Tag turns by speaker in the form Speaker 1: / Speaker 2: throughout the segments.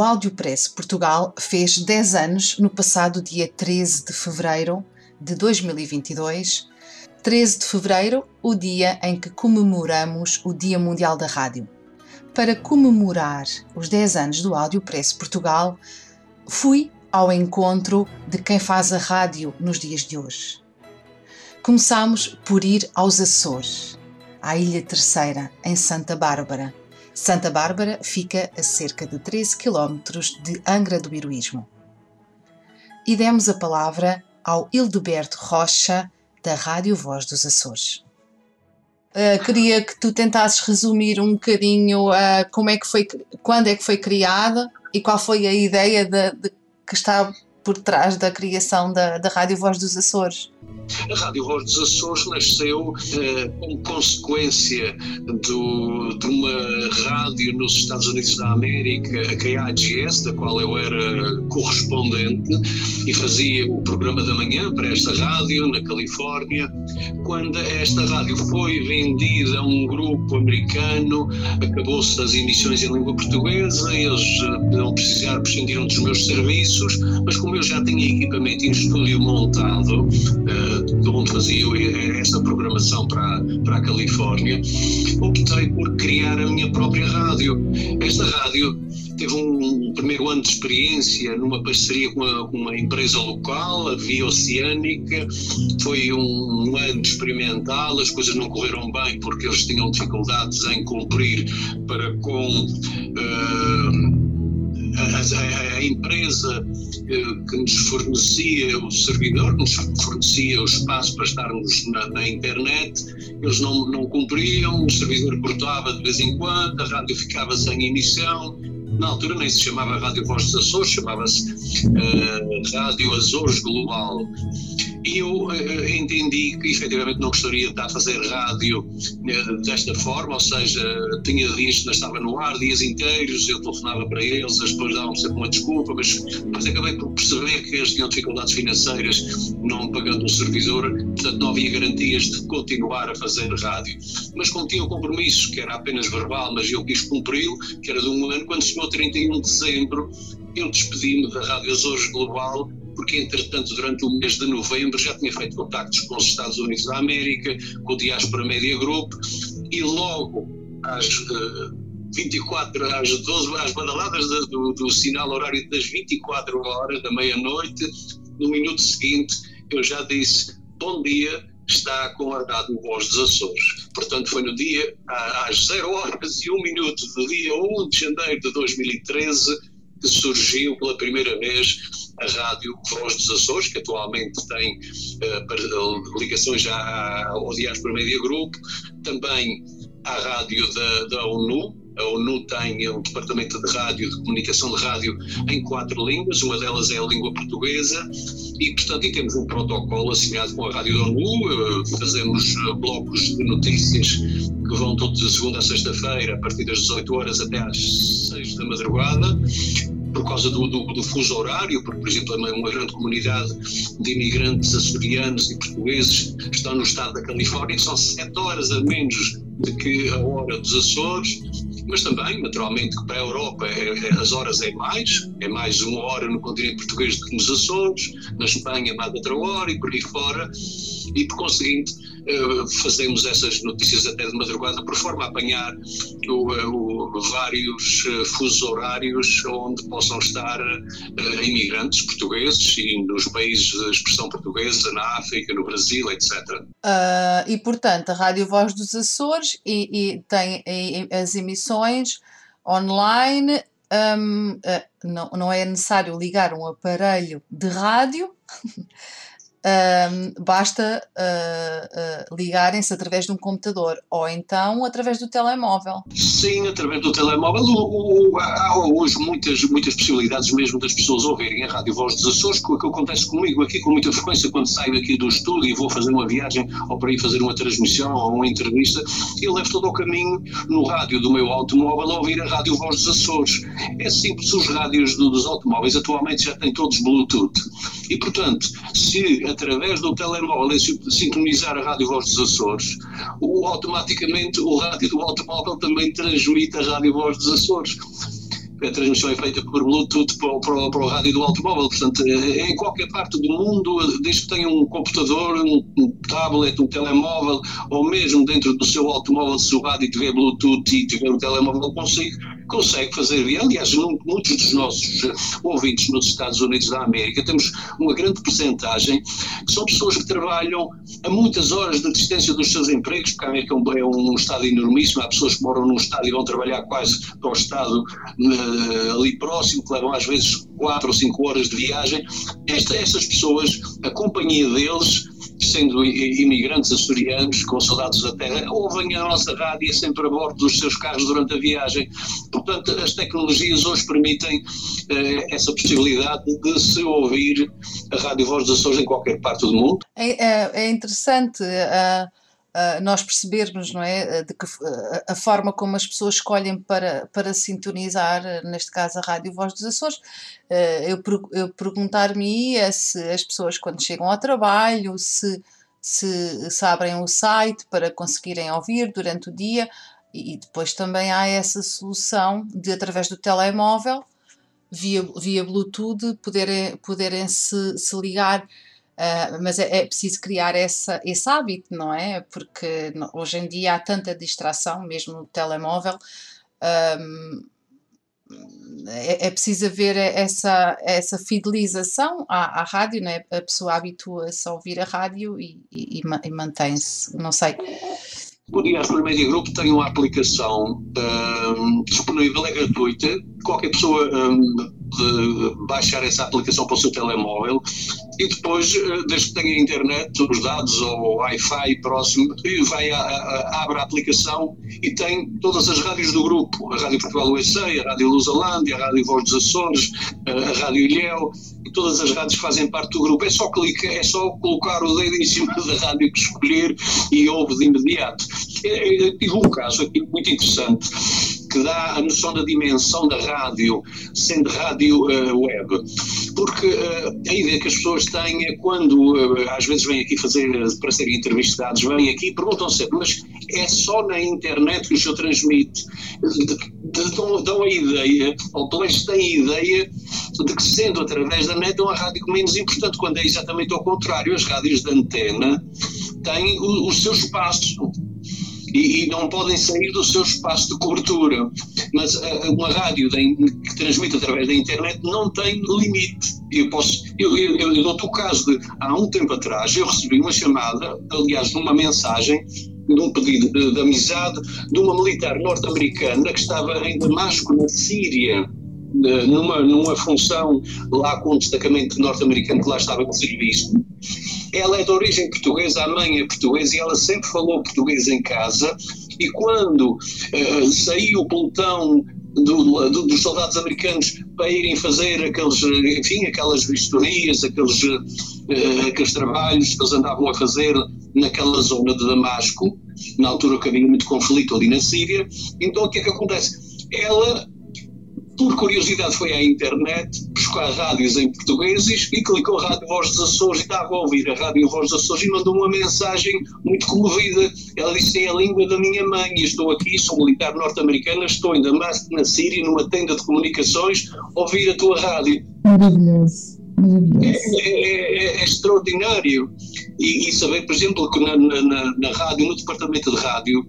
Speaker 1: O Audiopress Portugal fez 10 anos no passado dia 13 de fevereiro de 2022. 13 de fevereiro, o dia em que comemoramos o Dia Mundial da Rádio. Para comemorar os 10 anos do Audiopress Portugal, fui ao encontro de quem faz a rádio nos dias de hoje. Começamos por ir aos Açores, à Ilha Terceira, em Santa Bárbara. Santa Bárbara fica a cerca de 13 km de Angra do Heroísmo. E demos a palavra ao Hildeberto Rocha, da Rádio Voz dos Açores. Uh, queria que tu tentasses resumir um bocadinho uh, como é que foi, quando é que foi criada e qual foi a ideia de, de que está por trás da criação da, da Rádio Voz dos Açores.
Speaker 2: A Rádio Voz dos Açores nasceu eh, como consequência do, de uma rádio nos Estados Unidos da América, a KIGS, da qual eu era correspondente e fazia o programa da manhã para esta rádio na Califórnia. Quando esta rádio foi vendida a um grupo americano, acabou-se as emissões em língua portuguesa, eles eh, não precisaram, prescindiram dos meus serviços, mas como eu já tinha equipamento em estúdio montado, eh, todo mundo fazia esta programação para, para a Califórnia, optei por criar a minha própria rádio. Esta rádio teve um primeiro ano de experiência numa parceria com uma, uma empresa local, a Via Oceânica. Foi um, um, ano experimental, as coisas não correram bem porque eles tinham dificuldades em cumprir para com. Uh, a, a, empresa eh, que nos fornecia o servidor, que nos fornecia o espaço para estarmos na, na, internet, eles não, não cumpriam, o servidor cortava de vez em quando, a rádio ficava sem emissão. Na altura nem se chamava Rádio Voz dos Açores, chamava-se uh, Rádio Açores Global. E eu uh, entendi que efetivamente não gostaria de estar a fazer rádio uh, desta forma, ou seja, tinha dias que estava no ar, dias inteiros, eu telefonava para eles, depois davam sempre uma desculpa, mas, mas acabei por perceber que eles tinham dificuldades financeiras não pagando o servidor, portanto não havia garantias de continuar a fazer rádio. Mas tinha um compromisso que era apenas verbal, mas eu quis cumpri-lo, que era de um ano, quando chegou 31 de dezembro, eu despedi-me da Rádio Azores Global porque entretanto durante o mês de novembro já tinha feito contactos com os Estados Unidos da América, com o Diaspora Media Group e logo às uh, 24, às 12, às badaladas do, do, sinal horário das 24 horas da meia-noite, no minuto seguinte eu já disse bom dia, está com a Rádio Voz dos Açores. Portanto, foi no dia, às 0 horas e 1 minuto do dia 1 de janeiro de 2013 que surgiu pela primeira vez a Rádio Voz dos Açores, que atualmente tem uh, ligações já ao Diáspora Media Group, também à rádio da, da ONU, a ONU tem um departamento de rádio, de comunicação de rádio em quatro línguas, uma delas é a língua portuguesa, e portanto temos um protocolo assinado com a rádio da ONU, eh, fazemos eh, blocos de notícias que vão todos de segunda a sexta-feira, a partir das 18 horas até às 6 da madrugada, por causa do, do, do, fuso horário, porque, por exemplo, uma, uma grande comunidade de imigrantes açorianos e portugueses estão no estado da Califórnia, são sete horas a menos do que a hora dos Açores, mas também, naturalmente, para a Europa é, é, as horas é mais, é mais uma hora no continente português do que nos Açores, na Espanha mais outra hora e por aí fora, e por conseguinte fazemos essas notícias até de madrugada, por forma a apanhar o, eh, o, vários eh, fusos horários onde possam estar imigrantes portugueses e nos países de expressão portuguesa, na África, no Brasil, etc.
Speaker 1: Uh, e, portanto, a Rádio Voz dos Açores e, e tem e, as emissões online. Um, uh, não, não é necessário ligar um aparelho de rádio um, basta uh, uh, ligarem-se através de um computador ou então através do telemóvel.
Speaker 2: Sim, através do telemóvel. O, o, há hoje muitas, muitas possibilidades mesmo das pessoas ouvirem a Rádio Voz dos Açores, que, que acontece comigo aqui com muita frequência quando saio aqui do estúdio e vou fazer uma viagem ou para ir fazer uma transmissão ou uma entrevista, eu levo todo o caminho no rádio do meu automóvel a ouvir a Rádio Voz dos Açores. É simples, os rádios do, dos automóveis atualmente já têm todos Bluetooth. E, portanto, se através do telemóvel sintonizar a Rádio Voz dos Açores, o, automaticamente o rádio do automóvel também transmite a Rádio Voz dos Açores. A transmissão é feita por Bluetooth para o, para, o, para o, rádio do automóvel, portanto, é em qualquer parte do mundo, desde que tenha um computador, um, um, tablet, um telemóvel, ou mesmo dentro do seu automóvel, se o rádio tiver Bluetooth e tiver o telemóvel consigo, consegue fazer via. Aliás, muitos dos nossos eh, ouvintes nos Estados Unidos da América, temos uma grande porcentagem que são pessoas que trabalham a muitas horas de distância dos seus empregos, porque a América é um, estado enormíssimo, há pessoas que moram num estado e vão trabalhar quase para o estado uh, ali próximo, que levam às vezes quatro ou cinco horas de viagem. Esta, estas pessoas, a companhia deles sendo imigrantes açorianos com saudades da terra, ouvem a nossa rádio sempre a bordo dos seus carros durante a viagem. Portanto, as tecnologias hoje permitem eh, essa possibilidade de se ouvir a Rádio Voz dos Açores em qualquer parte do mundo.
Speaker 1: É, é, é interessante. Uh Uh, nós percebermos não é, de que, uh, a forma como as pessoas escolhem para, para sintonizar, neste caso a Rádio Voz dos Açores, uh, eu, eu perguntar-me se as pessoas quando chegam ao trabalho, se, se, se abrem o site para conseguirem ouvir durante o dia, e, depois também há essa solução de através do telemóvel, via, via Bluetooth, poderem, poderem se, se ligar Uh, mas é, é, preciso criar essa, esse hábito, não é? Porque hoje em dia há tanta distração, mesmo no telemóvel, um, é, é, preciso haver essa, essa fidelização à, à rádio, né? a pessoa habitua-se a ouvir a rádio e, e, e mantém-se, não sei.
Speaker 2: O Diaspora Media Group tem uma aplicação um, disponível, é gratuita, qualquer pessoa um, de baixar essa aplicação para o seu telemóvel. E depois, eh, desde que tenha internet, os dados ou Wi-Fi próximo, vai a, a, abre a aplicação e tem todas as rádios do grupo, a Rádio Portugal USA, a Rádio Lusalândia, a Rádio Voz dos Açores, a Rádio Ilhéu, todas as rádios fazem parte do grupo. É só clicar, é só colocar o dedo em cima da rádio que escolher e ouve de imediato. Tive um caso aqui muito interessante que dá a noção da dimensão da rádio, sendo rádio uh, web. Porque uh, a ideia que as pessoas têm é quando, uh, às vezes, vêm aqui fazer, para serem entrevistados, vêm aqui e perguntam sempre, mas é só na internet que o senhor transmite? Dão, dão a ideia, ou pelo menos têm a ideia, de que sendo através da net é uma rádio menos importante, quando é exatamente ao contrário. As rádios de antena têm o, o seu espaço e, e, não podem sair do seu espaço de cobertura. Mas uh, uma rádio de, que transmite através da internet não tem limite. Eu posso, eu, eu, eu dou-te o caso de, há um tempo atrás, eu recebi uma chamada, aliás, numa mensagem, de um pedido de, de amizade de uma militar norte-americana que estava em Damasco, na Síria, numa, numa função lá com um destacamento norte-americano que lá estava de serviço ela é de origem portuguesa, a mãe é portuguesa e ela sempre falou português em casa. E quando uh, saiu o pelotão do, do, dos soldados americanos para irem fazer aqueles, enfim, aquelas vistorias, aqueles, uh, aqueles trabalhos que eles andavam a fazer naquela zona de Damasco, na altura que havia muito conflito ali na Síria. Então o que é que acontece? Ela por curiosidade foi à internet buscar rádios em português e clicou Rádio Voz dos Açores e estava a ouvir a Rádio Voz dos Açores e mandou uma mensagem muito comovida. Ela disse: É a língua da minha mãe e estou aqui, sou militar norte-americana, estou em Damasco, na Síria, numa tenda de comunicações, a ouvir a tua rádio.
Speaker 1: Maravilhoso. Maravilhoso.
Speaker 2: É, é, é, é extraordinário. E, e, saber, por exemplo, que na, na, na rádio, no departamento de rádio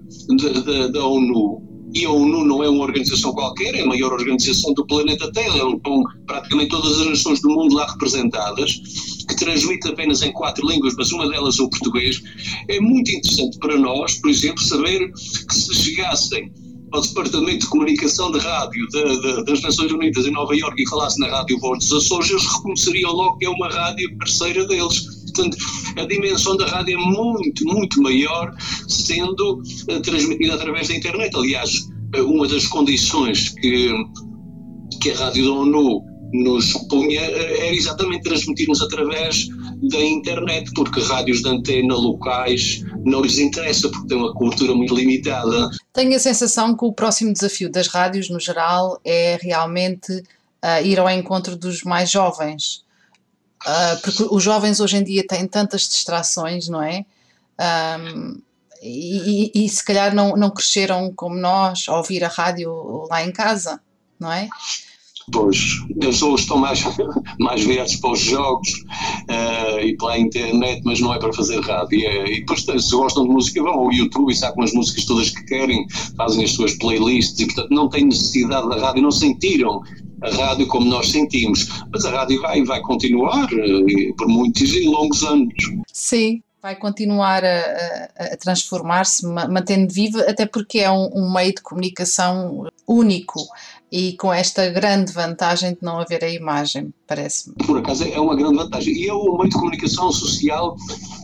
Speaker 2: da ONU, e a ONU não é uma organização qualquer, é a maior organização do planeta Terra, com praticamente todas as nações do mundo lá representadas, que transmite apenas em quatro línguas, mas uma delas é o português. É muito interessante para nós, por exemplo, saber que se chegassem ao Departamento de Comunicação de Rádio de, de, das Nações Unidas em Nova Iorque e falasse na Rádio Voz dos Açores, eles reconheceriam logo que é uma rádio parceira deles Portanto, a dimensão da rádio é muito, muito maior, sendo eh, transmitida através da internet. Aliás, eh, uma das condições que, que a rádio da ONU nos punha eh, era exatamente transmitirmos através da internet, porque rádios de antena locais não lhes interessa, porque têm uma cobertura muito limitada.
Speaker 1: Tenho a sensação que o próximo desafio das rádios, no geral, é realmente uh, ir ao encontro dos mais jovens. Uh, porque os jovens hoje em dia têm tantas distrações, não é? Um, e, e, e, se calhar não, não cresceram como nós a ouvir a rádio lá em casa, não é?
Speaker 2: Pois, eles hoje estão mais, mais virados para os jogos uh, e para a internet, mas não é para fazer rádio. E, é, e depois, se gostam de música, vão ao YouTube e sacam as músicas todas que querem, fazem as suas playlists e, portanto, não têm necessidade da rádio, não sentiram a rádio como nós sentimos. Mas a rádio vai, vai continuar uh, por muitos e longos anos.
Speaker 1: Sim, vai continuar a, a, a transformar-se, mantendo viva, até porque é um, um, meio de comunicação único e com esta grande vantagem de não haver a imagem, parece-me.
Speaker 2: Por acaso é uma grande vantagem. E é o meio de comunicação social,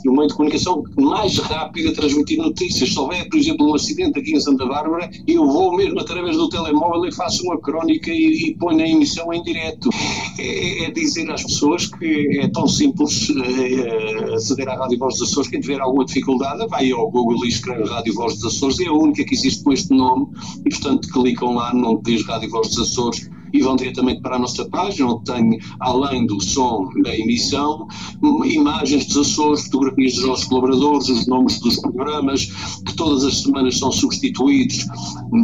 Speaker 2: o meio de comunicação mais rápido a transmitir notícias. Se houver, por exemplo, um acidente aqui em Santa Bárbara, eu vou mesmo através do telemóvel e faço uma crónica e, e ponho na emissão em direto. É, é, dizer às pessoas que é tão simples é, aceder à Rádio Voz dos Açores. Quem tiver alguma dificuldade, vai ao Google e escreve Rádio Voz dos Açores. É a única que existe com este nome e, portanto, clicam lá no diz Rádio Voz dos Açores e vão diretamente para a nossa página, onde tem, além do som da emissão, imagens dos Açores, fotografias dos nossos colaboradores, os nomes dos programas, que todas as semanas são substituídos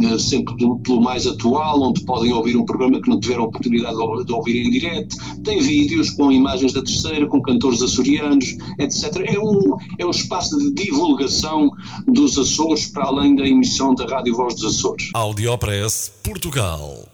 Speaker 2: eh, sempre pelo mais atual, onde podem ouvir um programa que não tiveram oportunidade de ouvir em direto. Tem vídeos com imagens da terceira, com cantores açorianos, etc. É um, é um espaço de divulgação dos Açores para além da emissão da Rádio Voz dos Açores.
Speaker 3: Audiopress Portugal